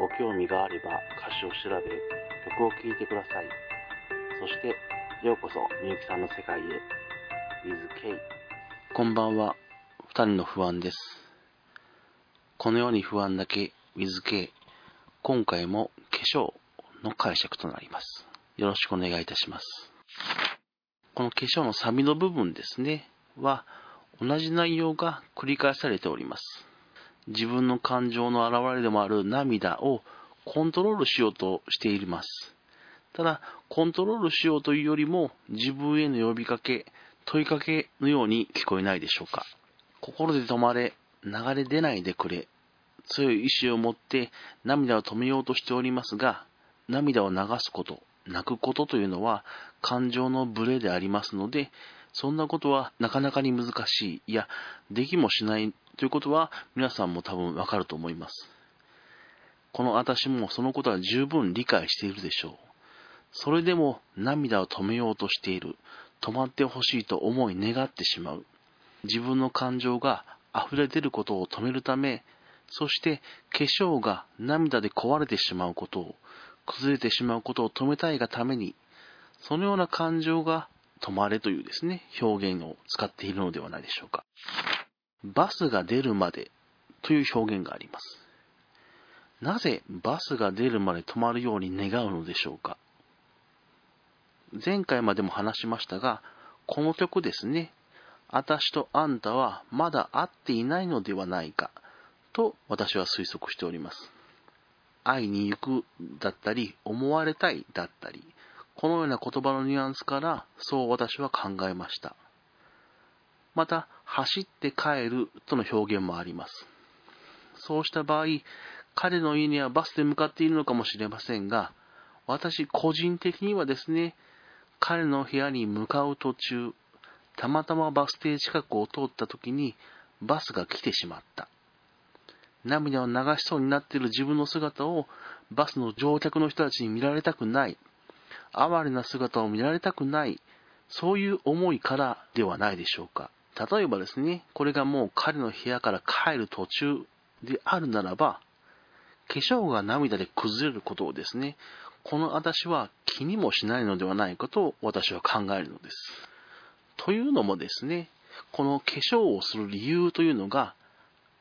ご興味があれば歌詞を調べ、曲を聴いてください。そして、ようこそみゆきさんの世界へ。with K。こんばんは。二人の不安です。このように不安だけ with K。今回も化粧の解釈となります。よろしくお願いいたします。この化粧のサビの部分ですね、は、同じ内容が繰り返されております。自分の感情の表れでもある涙をコントロールしようとしています。ただ、コントロールしようというよりも自分への呼びかけ、問いかけのように聞こえないでしょうか。心で止まれ、流れ出ないでくれ、強い意志を持って涙を止めようとしておりますが、涙を流すこと、泣くことというのは感情のブレでありますので、そんなことはなかなかに難しい、いや、できもしないということは皆さんも多分わかると思います。この私もそのことは十分理解しているでしょう。それでも涙を止めようとしている。止まってほしいと思い願ってしまう。自分の感情が溢れ出ることを止めるため、そして化粧が涙で壊れてしまうことを、崩れてしまうことを止めたいがために、そのような感情が止まれというですね、表現を使っているのではないでしょうか。バスが出るまでという表現があります。なぜバスが出るまで止まるように願うのでしょうか？前回までも話しましたが、この曲ですね、私とあんたはまだ会っていないのではないかと私は推測しております。会いに行くだったり、思われたいだったり、このような言葉のニュアンスからそう私は考えました。また、走って帰るとの表現もあります。そうした場合、彼の家にはバスで向かっているのかもしれませんが、私個人的にはですね、彼の部屋に向かう途中、たまたまバス停近くを通った時にバスが来てしまった。涙を流しそうになっている自分の姿をバスの乗客の人たちに見られたくない。哀れな姿を見られたくない。そういう思いからではないでしょうか。例えばですね、これがもう彼の部屋から帰る途中であるならば、化粧が涙で崩れることをですね、この私は気にもしないのではないかと私は考えるのです。というのもですね、この化粧をする理由というのが、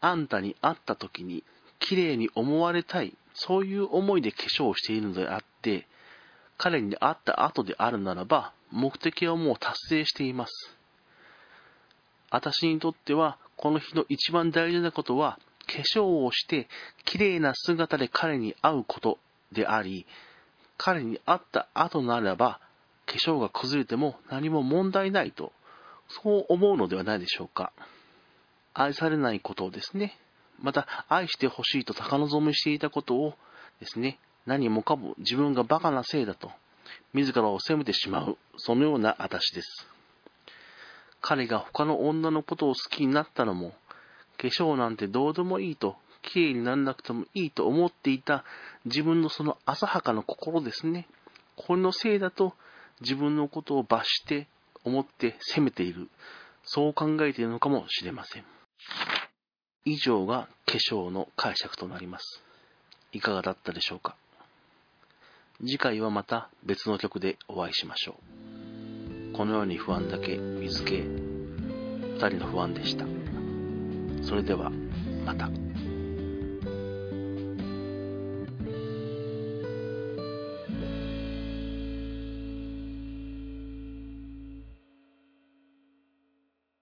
あんたに会った時に綺麗に思われたい、そういう思いで化粧をしているのであって、彼に会った後であるならば、目的はもう達成しています。私にとっては、この日の一番大事なことは、化粧をして綺麗な姿で彼に会うことであり、彼に会った後ならば、化粧が崩れても何も問題ないと、そう思うのではないでしょうか。愛されないことをですね、また愛してほしいと高望みしていたことをですね、何もかも自分が馬鹿なせいだと、自らを責めてしまう、そのような私です。彼が他の女のことを好きになったのも、化粧なんてどうでもいいと、綺麗にならなくてもいいと思っていた自分のその浅はかな心ですね。これのせいだと自分のことを罰して思って責めている。そう考えているのかもしれません。以上が化粧の解釈となります。いかがだったでしょうか次回はまた別の曲でお会いしましょう。このように不安だけ見つけ、二人の不安でした。それでは、また。